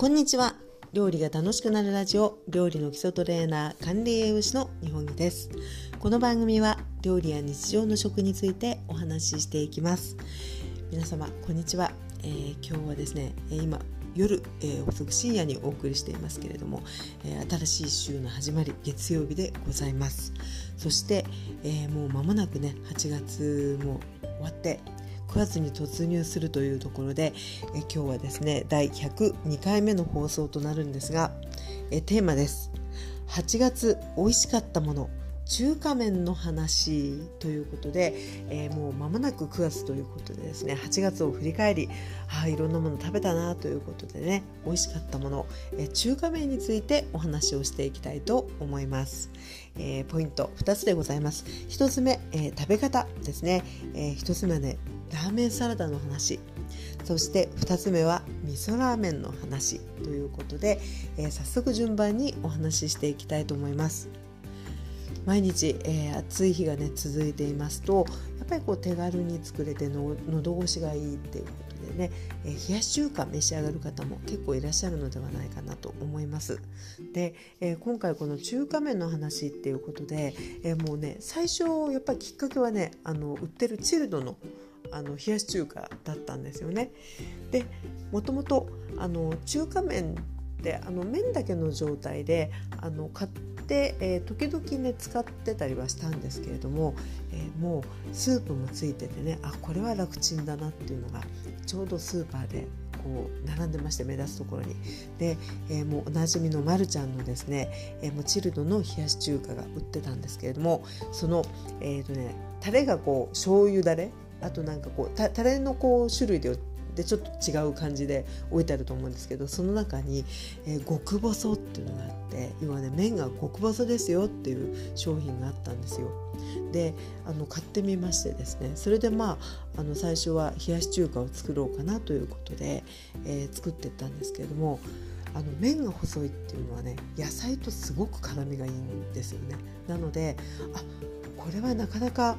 こんにちは。料理が楽しくなるラジオ料理の基礎トレーナー管理栄養士の日本木です。この番組は料理や日常の食についてお話ししていきます。皆様こんにちは、えー、今日はですね今夜、えー、遅く深夜にお送りしていますけれども、えー、新しい週の始まり月曜日でございます。そして、えー、もう間もなくね8月も終わって9月に突入するというところでえ今日はですね第102回目の放送となるんですがえテーマです。8月美味しかったもの中華麺の話ということで、えー、もう間もなく9月ということでですね8月を振り返りあいろんなもの食べたなということでね美味しかったもの、えー、中華麺についてお話をしていきたいと思います、えー、ポイント2つでございます。1つ目、え食べ方ですね、え1つ目はねラーメンサラダの話。そして2つ目は味噌ラーメンの話。ということで、えー、早速順番にお話ししていきたいと思います。毎日、えー、暑い日がね続いていますとやっぱりこう手軽に作れての喉越しがいいっていうね、えー、冷やし中華召し上がる方も結構いらっしゃるのではないかなと思いますで、えー、今回この中華麺の話っていうことで、えもうね最初やっぱりきっかけはねあの売ってるチルドのあの冷やし中華だったんですよね。でもともとあの中華麺ってあの麺だけの状態であの買って、えー、時々ね使ってたりはしたんですけれども、えー、もうスープもついててねあこれは楽ちんだなっていうのがちょうどスーパーでこう並んでまして目立つところに。で、えー、もうおなじみのまるちゃんのですね、えー、もうチルドの冷やし中華が売ってたんですけれどもそのえっ、ー、とねタレがこう醤油だれあとなんかこうたタレのこう種類ででちょっと違う感じで置いてあると思うんですけどその中に、えー、極細っていうのがあって要はね麺が極細ですよっていう商品があったんですよ。であの買ってみましてですねそれでまああの最初は冷やし中華を作ろうかなということで、えー、作ってったんですけれどもあの麺が細いっていうのはね野菜とすごく絡みがいいんですよね。なのであこれはなかなか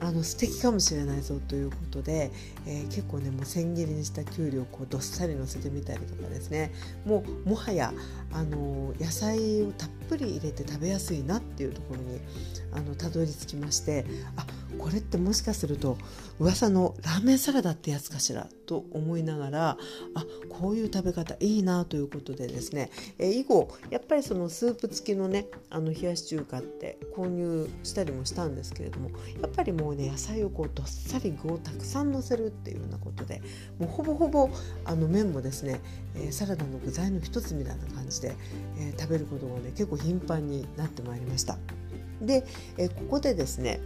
あの素敵かもしれないぞということで、えー、結構ねもう千切りにしたきゅうりをこうどっさりのせてみたりとかですね。もうもはやあの野菜をたっぷり入れて食べやすいなっていうところにあのたどり着きましてあこれってもしかすると噂のラーメンサラダってやつかしらと思いながらあこういう食べ方いいなということでですね、え以後やっぱりそのスープ付きのねあの冷やし中華って購入したりもしたんですけれどもやっぱりもうね野菜をこうどっさり具をたくさんのせるっていうようなことでもうほぼほぼあの麺もですね、えサラダの具材の一つみたいな感じで、え食べることがね結構頻繁になってまいりました。で、えここでですね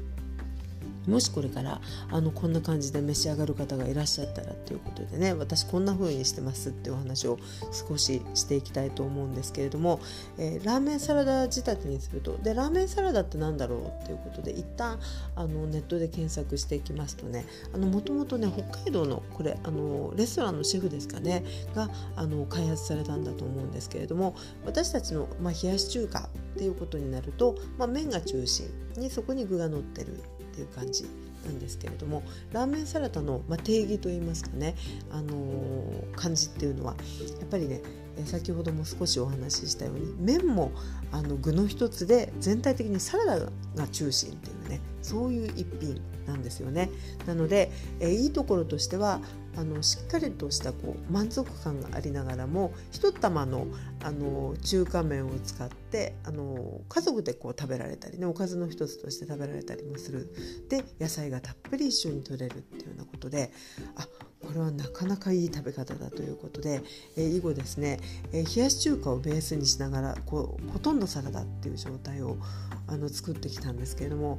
もしこれからあのこんな感じで召し上がる方がいらっしゃったらということでね私こんな風にしてますっていうお話を少ししていきたいと思うんですけれども、えー、ラーメンサラダ仕立てにすると。でラーメンサラダって何だろうっていうことで一旦あのネットで検索していきますとねもともとね北海道のこれあのレストランのシェフですかねがあの開発されたんだと思うんですけれども私たちの、まあ、冷やし中華っていうことになると、まあ、麺が中心にそこに具が乗ってる。っていう感じなんですけれどもラーメンサラダの、まあ、定義といいますかね、あのー、感じっていうのはやっぱりね先ほども少しお話ししたように麺もあの具の一つで全体的にサラダが中心っていうねそういう一品なんですよね。なので、えいいところとしてはあのしっかりとしたこう満足感がありながらも一玉のあの中華麺を使ってあの家族でこう食べられたりねおかずの一つとして食べられたりもする。で野菜がたっぷり一緒に取れるっていうようなことであこれはなかなかいい食べ方だということで、えー、以後ですね、えー、冷やし中華をベースにしながらこうほとんどサラダっていう状態をあの作ってきたんですけれども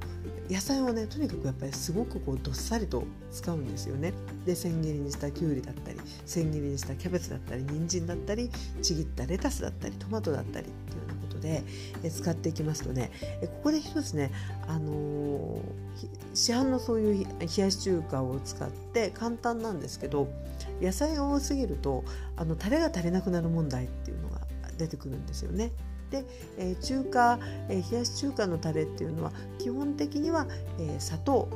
野菜をねとにかくやっぱりすごくこうどっさりと使うんですよね。で千切りにしたきゅうりだったり千切りにしたキャベツだったり人参だったりちぎったレタスだったりトマトだったりっていうでえ使っていきますとねえここで一つね、あの、市販のそういう冷やし中華を使って簡単なんですけど野菜が多すぎるとあのタレが足りなくなる問題っていうのが出てくるんですよね。で、え、中華、え、冷やし中華のタレっていうのは基本的には、え、砂糖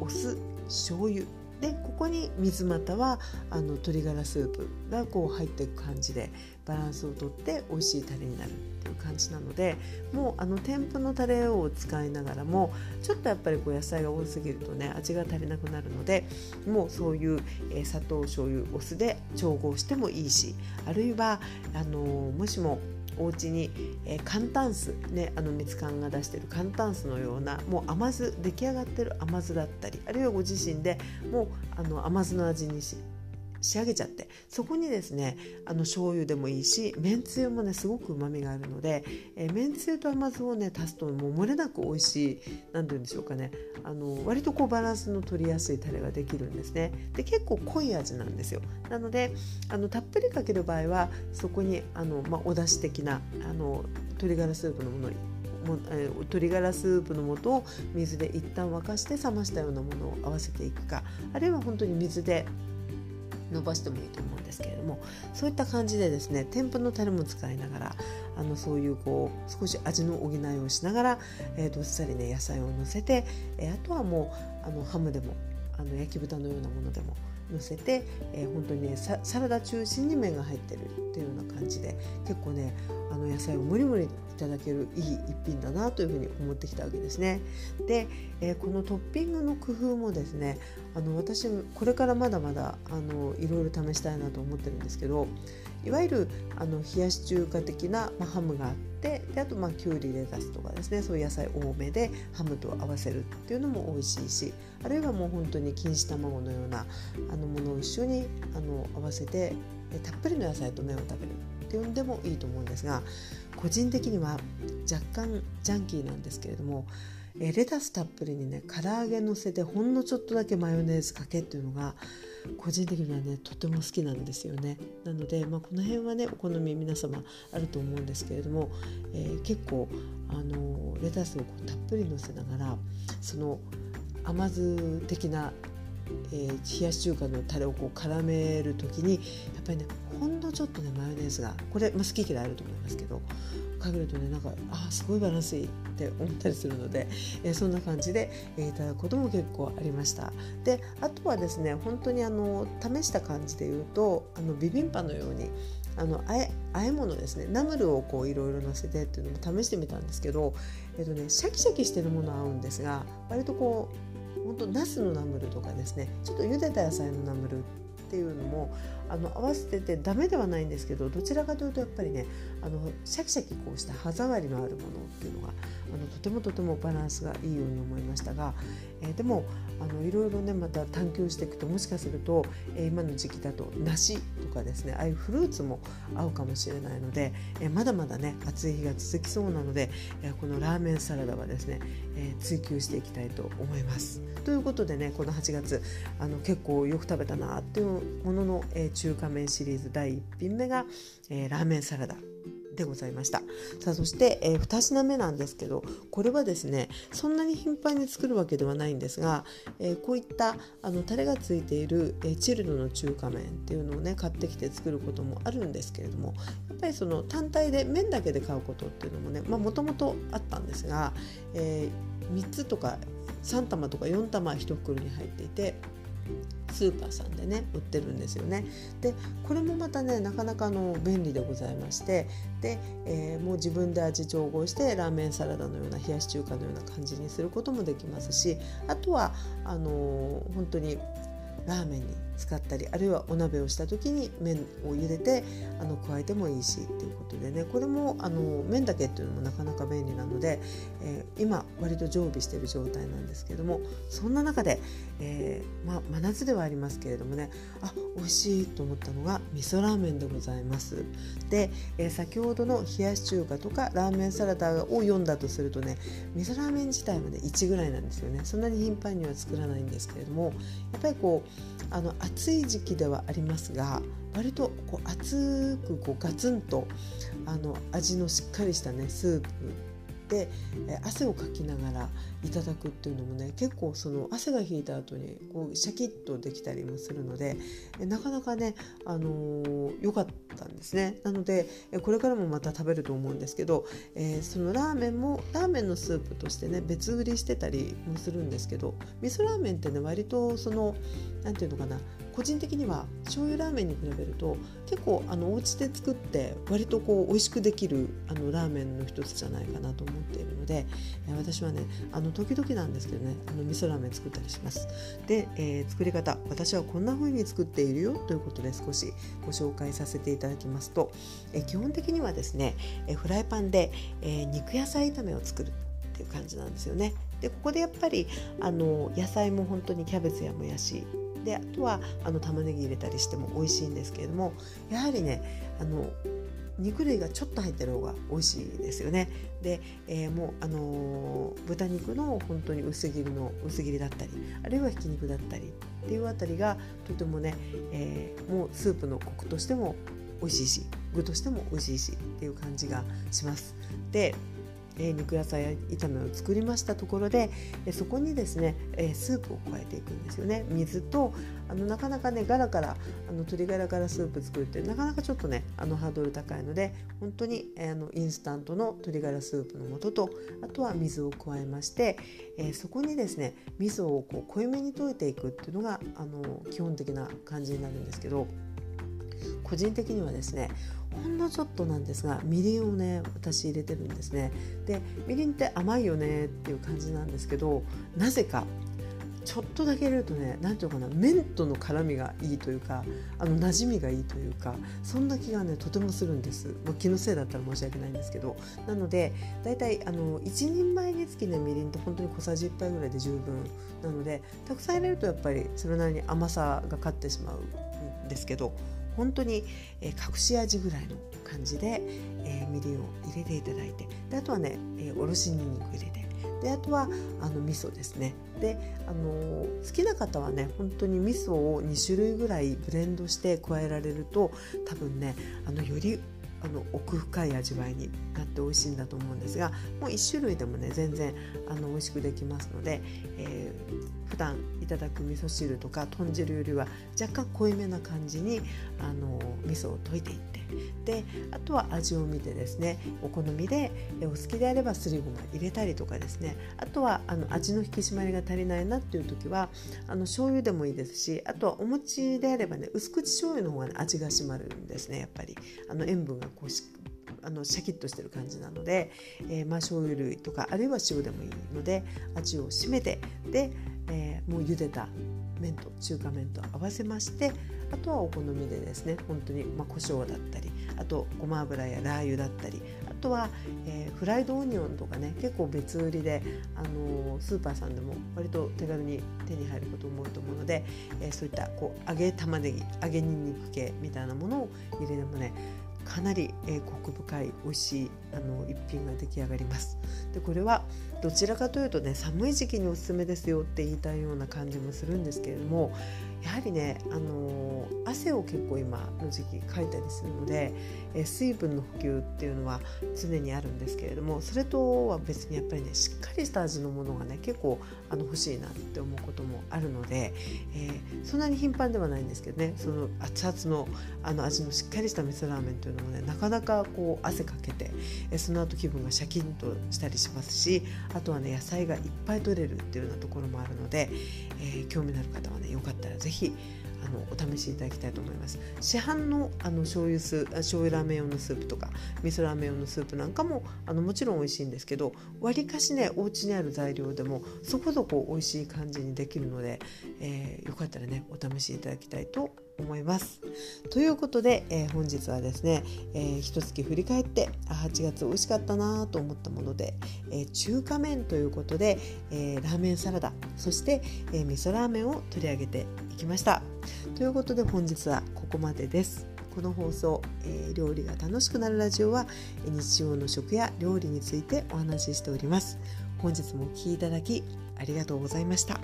お酢醤油でここに水またはあの鶏ガラスープがこう入っていく感じでバランスをとって美味しいタレになるっていう感じなのでもうあの天ぷのタレを使いながらもちょっとやっぱりこう野菜が多すぎるとね味が足りなくなるのでもうそういう、えー、砂糖醤油お酢で調合してもいいしあるいはあのー、もしもお家に、えー、簡単酢ねあの蜜柑が出してる簡単酢のようなもう甘酢出来上がってる甘酢だったりあるいはご自身でもうあの甘酢の味にし仕上げちゃって。そこにですねあの醤油でもいいしめんつゆもねすごくうまみがあるので、えー、めんつゆと甘酢をね足すともう漏れなく美味しい何て言うんでしょうかね。あの割とこうバランスの取りやすいタレができるんですね。で結構濃い味なんですよ。なのであのたっぷりかける場合はそこにあの、まあ、お出汁的なあの鶏ガラスープのものも鶏ガラスープの素を水で一旦沸かして冷ましたようなものを合わせていくかあるいは本当に水で伸ばしてもいいと思うんですけれどもそういった感じでですね天ぷのタレも使いながらあのそういうこう少し味の補いをしながら、えー、どっさりね野菜をのせて、えー、あとはもうあのハムでもあの焼き豚のようなものでも乗せて、えー、本当にねサラダ中心に麺が入ってるっていうような感じで結構ねあの野菜をもりもりいただけるいい一品だなというふうに思ってきたわけですね。で、えー、このトッピングの工夫もですねあの私これからまだまだあのいろいろ試したいなと思ってるんですけどいわゆるあの冷やし中華的な、まあ、ハムがあってであとまあきゅうりレタスとかですねそういう野菜多めでハムと合わせるっていうのも美味しいしあるいはもう本当に錦糸卵のようなあのものを一緒にあの合わせてたっぷりの野菜と麺を食べるっていうのでもいいと思うんですが個人的には若干ジャンキーなんですけれどもえレタスたっぷりにね唐揚げのせてほんのちょっとだけマヨネーズかけっていうのが個人的にはねとても好きなんですよね。なので、まあ、この辺はねお好み皆様あると思うんですけれども、えー、結構あのレタスをこうたっぷりのせながらその甘酢的なえー、冷やし中華のタレをこう絡める時にやっぱりねちょっとねマヨネーズがこれ、まあ、好き嫌いあると思いますけどかけるとねなんかあすごいバランスいいって思ったりするので、えー、そんな感じで、えー、いただくことも結構ありました。であとはですね本当にあの試した感じで言うとあのビビンパのようにあのあえあえ物ですねナムルをこういろいろ乗せてっていうのも試してみたんですけど、えっとね、シャキシャキしてるもの合うんですが割とこう本当ナスのナムルとかですねちょっと茹でた野菜のナムルっていうのもあの合わせててダメではないんですけどどちらかというとやっぱりねあのシャキシャキこうした歯触りのあるものっていうのがあのとてもとてもバランスがいいように思いましたが、えー、でもあのいろいろねまた探求していくともしかすると、えー、今の時期だと梨とかですねああいうフルーツも合うかもしれないので、えー、まだまだね暑い日が続きそうなので、えー、このラーメンサラダはですね、えー、追求していきたいと思います。ということでねこの8月あの結構よく食べたなっていうものの、えー、中華麺シリーズ第1品目が、えー、ラーメンサラダでございました。さあそして、えー、2品目なんですけどこれはですねそんなに頻繁に作るわけではないんですが、えー、こういったあのタレがついている、えー、チルドの中華麺っていうのをね買ってきて作ることもあるんですけれどもやっぱりその単体で麺だけで買うことっていうのもねもともとあったんですが、え3つとか3玉とか4玉1袋に入っていてスーパーさんでね売ってるんですよね。でこれもまたねなかなかの便利でございましてで、えー、もう自分で味調合してラーメンサラダのような冷やし中華のような感じにすることもできますしあとはあのー、本当にラーメンに使ったりあるいはお鍋をした時に麺を茹でてあの加えてもいいしっていうことでねこれもあの麺だけっていうのもなかなか便利なので、えー、今割と常備している状態なんですけどもそんな中で、えー、まあ、真夏ではありますけれどもねあ美味しいと思ったのが味噌ラーメンでございます。で、えー、先ほどの冷やし中華とかラーメンサラダを読んだとするとね味噌ラーメン自体はね1ぐらいなんですよねそんなに頻繁には作らないんですけれどもやっぱりこうあの暑い時期ではありますが割とこう熱くこうガツンとあの味のしっかりしたねスープで、汗をかきながらいただくっていうのもね結構その汗が引いた後にこうシャキッとできたりもするので、なかなかねあの良、かったんですね。なので、これからもまた食べると思うんですけど、えー、そのラーメンもラーメンのスープとしてね別売りしてたりもするんですけど味噌ラーメンってね割とその何て言うのかな個人的には醤油ラーメンに比べると結構あのお家で作って割とこう美味しくできるあのラーメンの一つじゃないかなと思っているので私はねあの時々なんですけどねあの味噌ラーメン作ったりします。で、えー、作り方私はこんな風に作っているよということで少しご紹介させていただきますと、えー、基本的にはですね、えー、フライパンで、え肉野菜炒めを作るっていう感じなんですよね。でここでやっぱりあの野菜も本当にキャベツやもやし。であとはあの玉ねぎ入れたりしても美味しいんですけれどもやはりねあの肉類がちょっと入ってる方が美味しいですよね。で、えー、もうあのー、豚肉の本当に薄切りの薄切りだったりあるいはひき肉だったりっていうあたりがとてもね、えー、もうスープのコクとしても美味しいし具としても美味しいしっていう感じがします。でえ肉野菜炒めを作りましたところで、えそこにですね、えスープを加えていくんですよね。水とあのなかなかねガラからあの鶏ガラからスープ作るってなかなかちょっとねあのハードル高いので本当に、えあのインスタントの鶏ガラスープの素とあとは水を加えまして、えそこにですね味噌をこう濃いめに溶いていくっていうのがあの基本的な感じになるんですけど個人的にはですねほんのちょっとなんですがみりんをね私入れてるんですね。でみりんって甘いよねっていう感じなんですけどなぜかちょっとだけ入れるとね何ていうのかな麺との絡みがいいというかあの馴染みがいいというかそんな気がねとてもするんです、まあ、気のせいだったら申し訳ないんですけど。なのでだいたいあの1人前につきねみりんって本当に小さじ1杯ぐらいで十分なのでたくさん入れるとやっぱりそれなりに甘さが勝ってしまうんですけど。本当に、え、隠し味ぐらいの感じで、え、みりんを入れていただいてであとはね、え、おろしにんにく入れてであとはあの味噌ですね。で、あのー、好きな方はね本当に味噌を2種類ぐらいブレンドして加えられると多分ねあのよりあの奥深い味わいになって美味しいんだと思うんですがもう1種類でもね全然あの美味しくできますので、えー、普段いただく味噌汁とか豚汁よりは若干濃いめな感じにあの味噌を溶いていって。であとは味を見てですねお好みでお好きであればすりごま入れたりとかですね。あとはあの味の引き締まりが足りないなっていう時はあの醤油でもいいですしあとはお餅であればね薄口醤油の方が、ね、味が締まるんですねやっぱり。あの塩分がこうしあのシャキッとしてる感じなので、えー、まあ醤油類とかあるいは塩でもいいので味を締めて。で、えー、もう茹でた麺と中華麺と合わせましてあとはお好みでですね本当にまあ胡椒だったりあとごま油やラー油だったりあとは、えー、フライドオニオンとかね結構別売りで、あのー、スーパーさんでも割と手軽に手に入ることも多いと思うので、えー、そういったこう揚げ玉ねぎ揚げにんにく系みたいなものを入れてもねかなり、えー、コク深い美味しいあの一品が出来上がります。でこれはどちらかというとね寒い時期におすすめですよって言いたいような感じもするんですけれどもやはりね、あのー、汗を結構今の時期かいたりするので、えー、水分の補給っていうのは常にあるんですけれどもそれとは別にやっぱりねしっかりした味のものがね結構あの欲しいなって思うこともあるので、えー、そんなに頻繁ではないんですけどねその熱々のあの味のしっかりした味噌ラーメンというのもねなかなかこう汗かけて、えその後気分がシャキンとしたりしますしあとはね野菜がいっぱい取れるっていうようなところもあるので、え興味のある方はねよかったら是非ひあのお試しいただきたいと思います。市販のあの醤油ス醤油ラーメン用のスープとか味噌ラーメン用のスープなんかもあのもちろん美味しいんですけどわりかしねお家にある材料でもそこそこ美味しい感じにできるので、えー、よかったらねお試しいただきたいと思います。ということで、えー、本日はですね、えー、一月振り返ってあ8月美味しかったなと思ったもので、えー、中華麺ということで、えー、ラーメンサラダそして、えー、味噌ラーメンを取り上げていきました。ということで本日はここまでです。この放送、えー、料理が楽しくなるラジオは日常の食や料理についてお話ししております。本日もお聴きいただきあありがとうございました。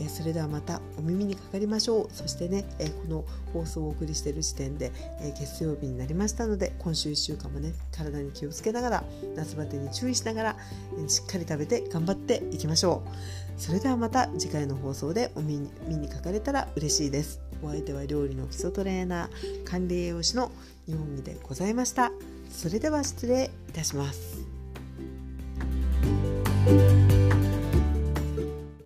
え、それではまたお耳にかかりましょう。そしてね、え、この放送をお送りしている時点で、え、月曜日になりましたので今週1週間もね体に気をつけながら夏バテに注意しながら、えしっかり食べて頑張っていきましょう。それではまた次回の放送でお耳にかかれたら嬉しいです。お相手は料理の基礎トレーナー管理栄養士の日本木でございました。それでは失礼いたします。